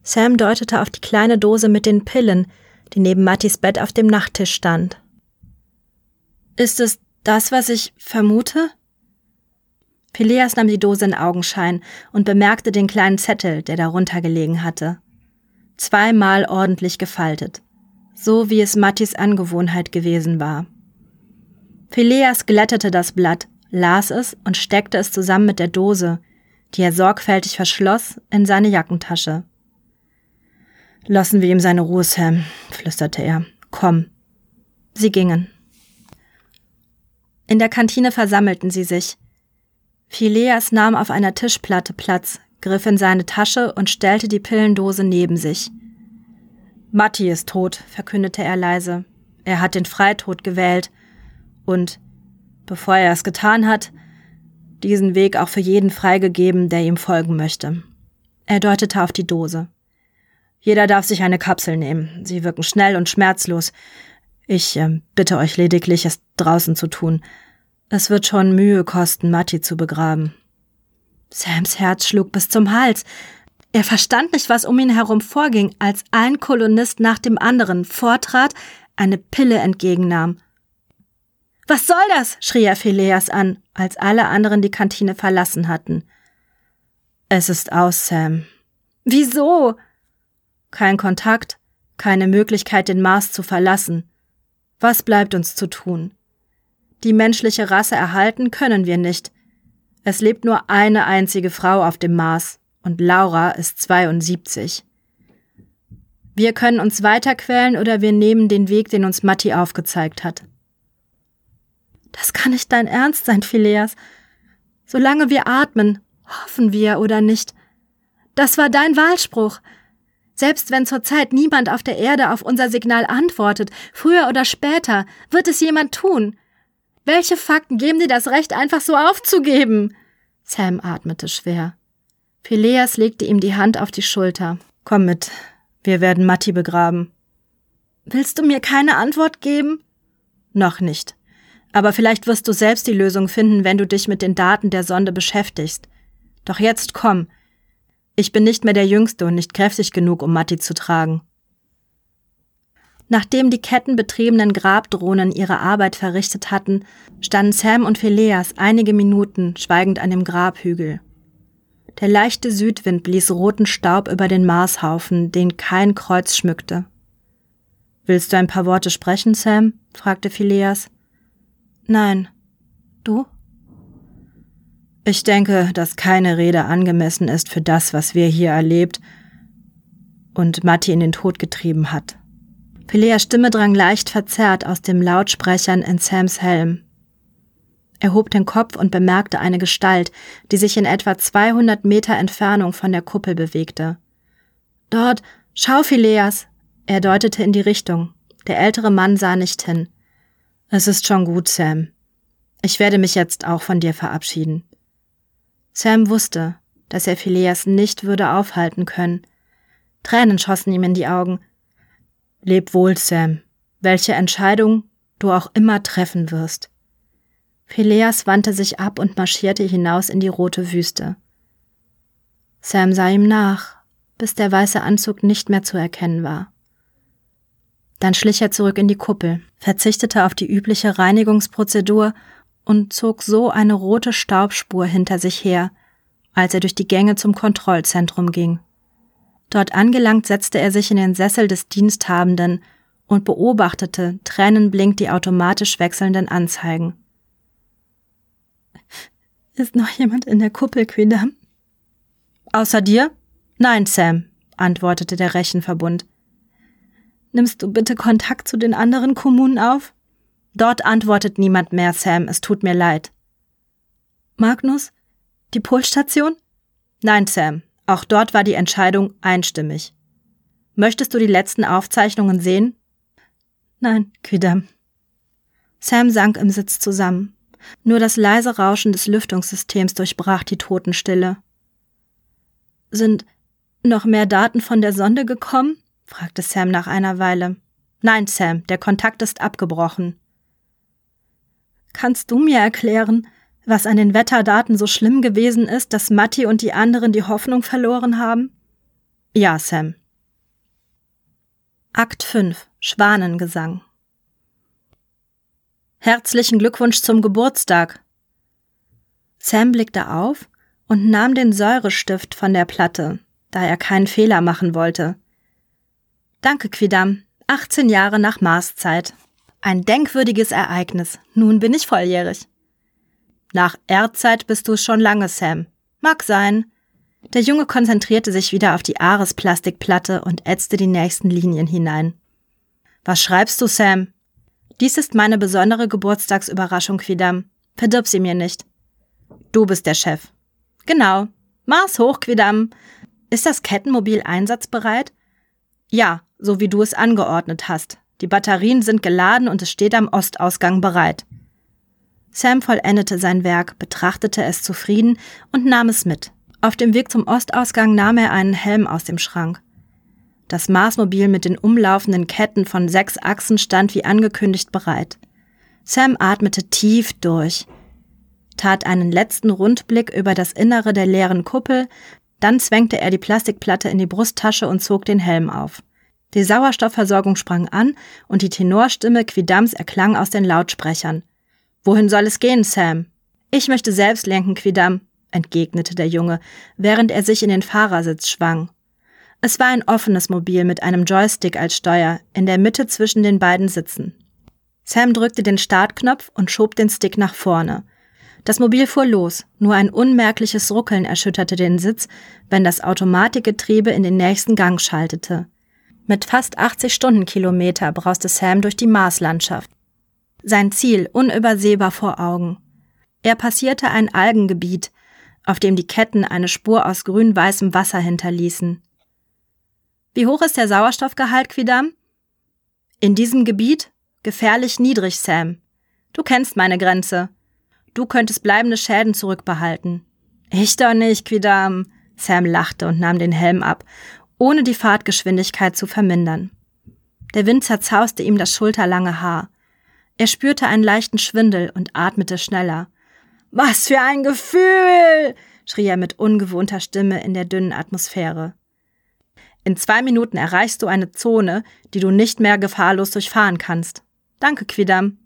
Sam deutete auf die kleine Dose mit den Pillen, die neben Mattis Bett auf dem Nachttisch stand. Ist es das, was ich vermute? Phileas nahm die Dose in Augenschein und bemerkte den kleinen Zettel, der darunter gelegen hatte. Zweimal ordentlich gefaltet, so wie es Mattis Angewohnheit gewesen war. Phileas glättete das Blatt, las es und steckte es zusammen mit der Dose, die er sorgfältig verschloss, in seine Jackentasche. Lassen wir ihm seine Ruhe, Sam, flüsterte er. Komm. Sie gingen. In der Kantine versammelten sie sich. Phileas nahm auf einer Tischplatte Platz, griff in seine Tasche und stellte die Pillendose neben sich. Matti ist tot, verkündete er leise. Er hat den Freitod gewählt und, bevor er es getan hat, diesen Weg auch für jeden freigegeben, der ihm folgen möchte. Er deutete auf die Dose. Jeder darf sich eine Kapsel nehmen. Sie wirken schnell und schmerzlos. Ich äh, bitte euch lediglich, es draußen zu tun. Es wird schon Mühe kosten, Matti zu begraben. Sams Herz schlug bis zum Hals. Er verstand nicht, was um ihn herum vorging, als ein Kolonist nach dem anderen vortrat, eine Pille entgegennahm was soll das? schrie er Phileas an, als alle anderen die Kantine verlassen hatten. Es ist aus, Sam. Wieso? Kein Kontakt, keine Möglichkeit, den Mars zu verlassen. Was bleibt uns zu tun? Die menschliche Rasse erhalten können wir nicht. Es lebt nur eine einzige Frau auf dem Mars, und Laura ist 72. Wir können uns weiterquälen oder wir nehmen den Weg, den uns Matti aufgezeigt hat. Das kann nicht dein Ernst sein, Phileas. Solange wir atmen, hoffen wir oder nicht. Das war dein Wahlspruch. Selbst wenn zurzeit niemand auf der Erde auf unser Signal antwortet, früher oder später wird es jemand tun. Welche Fakten geben dir das Recht, einfach so aufzugeben? Sam atmete schwer. Phileas legte ihm die Hand auf die Schulter. Komm mit, wir werden Matti begraben. Willst du mir keine Antwort geben? Noch nicht. Aber vielleicht wirst du selbst die Lösung finden, wenn du dich mit den Daten der Sonde beschäftigst. Doch jetzt komm. Ich bin nicht mehr der Jüngste und nicht kräftig genug, um Matti zu tragen. Nachdem die kettenbetriebenen Grabdrohnen ihre Arbeit verrichtet hatten, standen Sam und Phileas einige Minuten schweigend an dem Grabhügel. Der leichte Südwind blies roten Staub über den Marshaufen, den kein Kreuz schmückte. Willst du ein paar Worte sprechen, Sam? fragte Phileas. Nein. Du? Ich denke, dass keine Rede angemessen ist für das, was wir hier erlebt und Matti in den Tod getrieben hat. Phileas Stimme drang leicht verzerrt aus dem Lautsprechern in Sams Helm. Er hob den Kopf und bemerkte eine Gestalt, die sich in etwa 200 Meter Entfernung von der Kuppel bewegte. Dort, schau, Phileas! Er deutete in die Richtung. Der ältere Mann sah nicht hin. Es ist schon gut, Sam. Ich werde mich jetzt auch von dir verabschieden. Sam wusste, dass er Phileas nicht würde aufhalten können. Tränen schossen ihm in die Augen. Leb wohl, Sam, welche Entscheidung du auch immer treffen wirst. Phileas wandte sich ab und marschierte hinaus in die rote Wüste. Sam sah ihm nach, bis der weiße Anzug nicht mehr zu erkennen war. Dann schlich er zurück in die Kuppel, verzichtete auf die übliche Reinigungsprozedur und zog so eine rote Staubspur hinter sich her, als er durch die Gänge zum Kontrollzentrum ging. Dort angelangt setzte er sich in den Sessel des Diensthabenden und beobachtete tränenblink die automatisch wechselnden Anzeigen. Ist noch jemand in der Kuppel, Quidam? Außer dir? Nein, Sam, antwortete der Rechenverbund. Nimmst du bitte Kontakt zu den anderen Kommunen auf? Dort antwortet niemand mehr, Sam, es tut mir leid. Magnus? Die Polstation? Nein, Sam, auch dort war die Entscheidung einstimmig. Möchtest du die letzten Aufzeichnungen sehen? Nein, Quidam. Sam sank im Sitz zusammen. Nur das leise Rauschen des Lüftungssystems durchbrach die Totenstille. Sind noch mehr Daten von der Sonde gekommen? fragte Sam nach einer Weile. Nein, Sam, der Kontakt ist abgebrochen. Kannst du mir erklären, was an den Wetterdaten so schlimm gewesen ist, dass Matti und die anderen die Hoffnung verloren haben? Ja, Sam. Akt 5 Schwanengesang Herzlichen Glückwunsch zum Geburtstag. Sam blickte auf und nahm den Säurestift von der Platte, da er keinen Fehler machen wollte. Danke, Quidam. 18 Jahre nach Marszeit. Ein denkwürdiges Ereignis. Nun bin ich volljährig. Nach Erdzeit bist du schon lange, Sam. Mag sein. Der Junge konzentrierte sich wieder auf die Ares-Plastikplatte und ätzte die nächsten Linien hinein. Was schreibst du, Sam? Dies ist meine besondere Geburtstagsüberraschung, Quidam. Verdirb sie mir nicht. Du bist der Chef. Genau. Mars hoch, Quidam. Ist das Kettenmobil einsatzbereit? Ja, so wie du es angeordnet hast. Die Batterien sind geladen und es steht am Ostausgang bereit. Sam vollendete sein Werk, betrachtete es zufrieden und nahm es mit. Auf dem Weg zum Ostausgang nahm er einen Helm aus dem Schrank. Das Marsmobil mit den umlaufenden Ketten von sechs Achsen stand wie angekündigt bereit. Sam atmete tief durch, tat einen letzten Rundblick über das Innere der leeren Kuppel, dann zwängte er die Plastikplatte in die Brusttasche und zog den Helm auf. Die Sauerstoffversorgung sprang an und die Tenorstimme Quidams erklang aus den Lautsprechern. Wohin soll es gehen, Sam? Ich möchte selbst lenken, Quidam, entgegnete der Junge, während er sich in den Fahrersitz schwang. Es war ein offenes Mobil mit einem Joystick als Steuer, in der Mitte zwischen den beiden Sitzen. Sam drückte den Startknopf und schob den Stick nach vorne. Das Mobil fuhr los, nur ein unmerkliches Ruckeln erschütterte den Sitz, wenn das Automatikgetriebe in den nächsten Gang schaltete. Mit fast 80 Stundenkilometer brauste Sam durch die Marslandschaft. Sein Ziel unübersehbar vor Augen. Er passierte ein Algengebiet, auf dem die Ketten eine Spur aus grün-weißem Wasser hinterließen. Wie hoch ist der Sauerstoffgehalt, Quidam? In diesem Gebiet? Gefährlich niedrig, Sam. Du kennst meine Grenze. Du könntest bleibende Schäden zurückbehalten. Ich doch nicht, Quidam. Sam lachte und nahm den Helm ab, ohne die Fahrtgeschwindigkeit zu vermindern. Der Wind zerzauste ihm das schulterlange Haar. Er spürte einen leichten Schwindel und atmete schneller. Was für ein Gefühl! schrie er mit ungewohnter Stimme in der dünnen Atmosphäre. In zwei Minuten erreichst du eine Zone, die du nicht mehr gefahrlos durchfahren kannst. Danke, Quidam.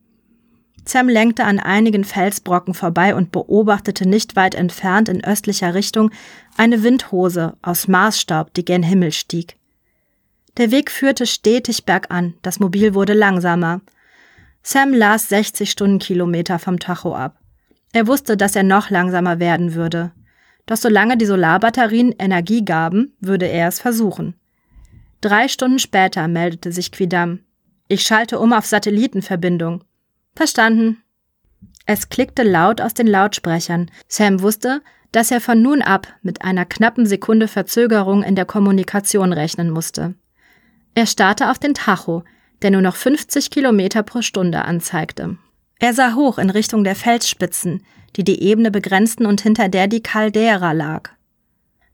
Sam lenkte an einigen Felsbrocken vorbei und beobachtete nicht weit entfernt in östlicher Richtung eine Windhose aus Marsstaub, die gen Himmel stieg. Der Weg führte stetig bergan, das Mobil wurde langsamer. Sam las 60 Stundenkilometer vom Tacho ab. Er wusste, dass er noch langsamer werden würde. Doch solange die Solarbatterien Energie gaben, würde er es versuchen. Drei Stunden später meldete sich Quidam. Ich schalte um auf Satellitenverbindung. Verstanden. Es klickte laut aus den Lautsprechern. Sam wusste, dass er von nun ab mit einer knappen Sekunde Verzögerung in der Kommunikation rechnen musste. Er starrte auf den Tacho, der nur noch 50 Kilometer pro Stunde anzeigte. Er sah hoch in Richtung der Felsspitzen, die die Ebene begrenzten und hinter der die Caldera lag.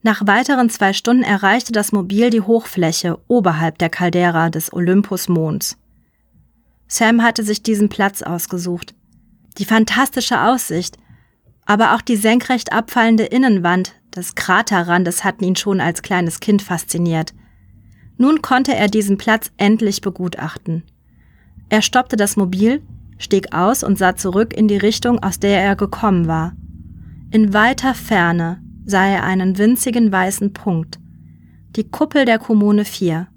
Nach weiteren zwei Stunden erreichte das Mobil die Hochfläche oberhalb der Caldera des Olympusmonds. Sam hatte sich diesen Platz ausgesucht. Die fantastische Aussicht, aber auch die senkrecht abfallende Innenwand des Kraterrandes hatten ihn schon als kleines Kind fasziniert. Nun konnte er diesen Platz endlich begutachten. Er stoppte das Mobil, stieg aus und sah zurück in die Richtung, aus der er gekommen war. In weiter Ferne sah er einen winzigen weißen Punkt. Die Kuppel der Kommune 4.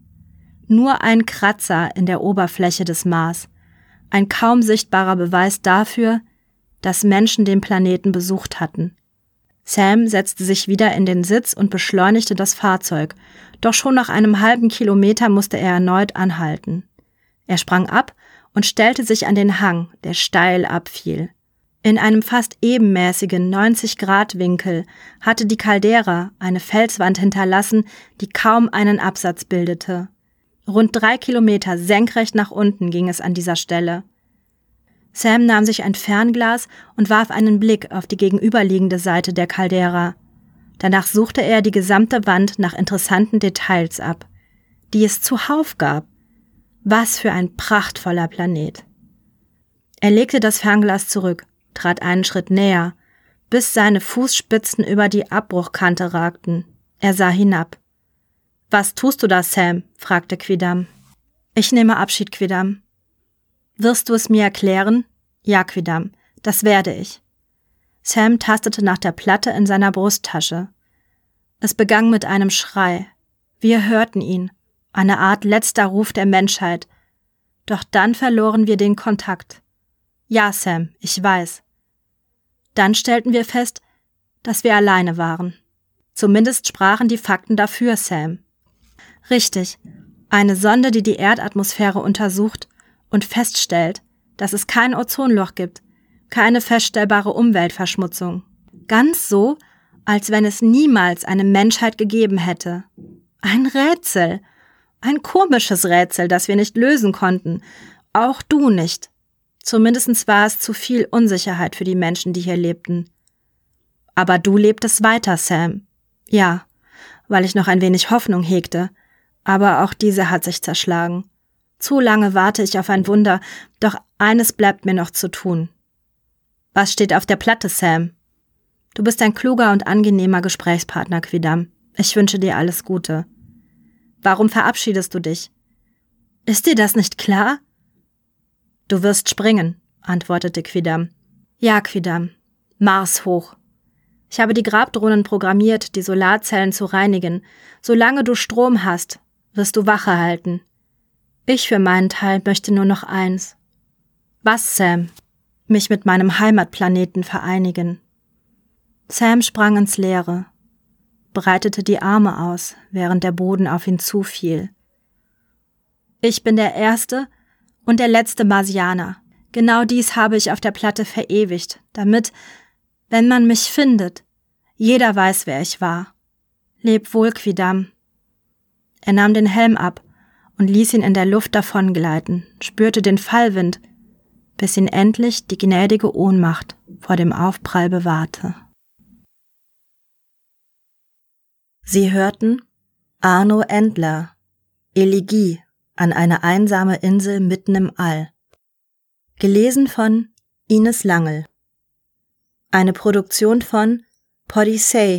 Nur ein Kratzer in der Oberfläche des Mars. Ein kaum sichtbarer Beweis dafür, dass Menschen den Planeten besucht hatten. Sam setzte sich wieder in den Sitz und beschleunigte das Fahrzeug, doch schon nach einem halben Kilometer musste er erneut anhalten. Er sprang ab und stellte sich an den Hang, der steil abfiel. In einem fast ebenmäßigen 90-Grad-Winkel hatte die Caldera eine Felswand hinterlassen, die kaum einen Absatz bildete. Rund drei Kilometer senkrecht nach unten ging es an dieser Stelle. Sam nahm sich ein Fernglas und warf einen Blick auf die gegenüberliegende Seite der Caldera. Danach suchte er die gesamte Wand nach interessanten Details ab, die es zuhauf gab. Was für ein prachtvoller Planet. Er legte das Fernglas zurück, trat einen Schritt näher, bis seine Fußspitzen über die Abbruchkante ragten. Er sah hinab. Was tust du da, Sam? fragte Quidam. Ich nehme Abschied, Quidam. Wirst du es mir erklären? Ja, Quidam, das werde ich. Sam tastete nach der Platte in seiner Brusttasche. Es begann mit einem Schrei. Wir hörten ihn, eine Art letzter Ruf der Menschheit. Doch dann verloren wir den Kontakt. Ja, Sam, ich weiß. Dann stellten wir fest, dass wir alleine waren. Zumindest sprachen die Fakten dafür, Sam. Richtig. Eine Sonde, die die Erdatmosphäre untersucht und feststellt, dass es kein Ozonloch gibt, keine feststellbare Umweltverschmutzung. Ganz so, als wenn es niemals eine Menschheit gegeben hätte. Ein Rätsel. Ein komisches Rätsel, das wir nicht lösen konnten. Auch du nicht. Zumindest war es zu viel Unsicherheit für die Menschen, die hier lebten. Aber du lebtest weiter, Sam. Ja, weil ich noch ein wenig Hoffnung hegte. Aber auch diese hat sich zerschlagen. Zu lange warte ich auf ein Wunder, doch eines bleibt mir noch zu tun. Was steht auf der Platte, Sam? Du bist ein kluger und angenehmer Gesprächspartner, Quidam. Ich wünsche dir alles Gute. Warum verabschiedest du dich? Ist dir das nicht klar? Du wirst springen, antwortete Quidam. Ja, Quidam. Mars hoch. Ich habe die Grabdrohnen programmiert, die Solarzellen zu reinigen. Solange du Strom hast, wirst du Wache halten. Ich für meinen Teil möchte nur noch eins. Was, Sam? Mich mit meinem Heimatplaneten vereinigen. Sam sprang ins Leere breitete die Arme aus, während der Boden auf ihn zufiel. Ich bin der erste und der letzte Marsianer. Genau dies habe ich auf der Platte verewigt, damit, wenn man mich findet, jeder weiß, wer ich war. Leb wohl, Quidam. Er nahm den Helm ab und ließ ihn in der Luft davongleiten, spürte den Fallwind, bis ihn endlich die gnädige Ohnmacht vor dem Aufprall bewahrte. Sie hörten Arno Endler, Elegie an eine einsame Insel mitten im All. Gelesen von Ines Langel. Eine Produktion von podyssey.de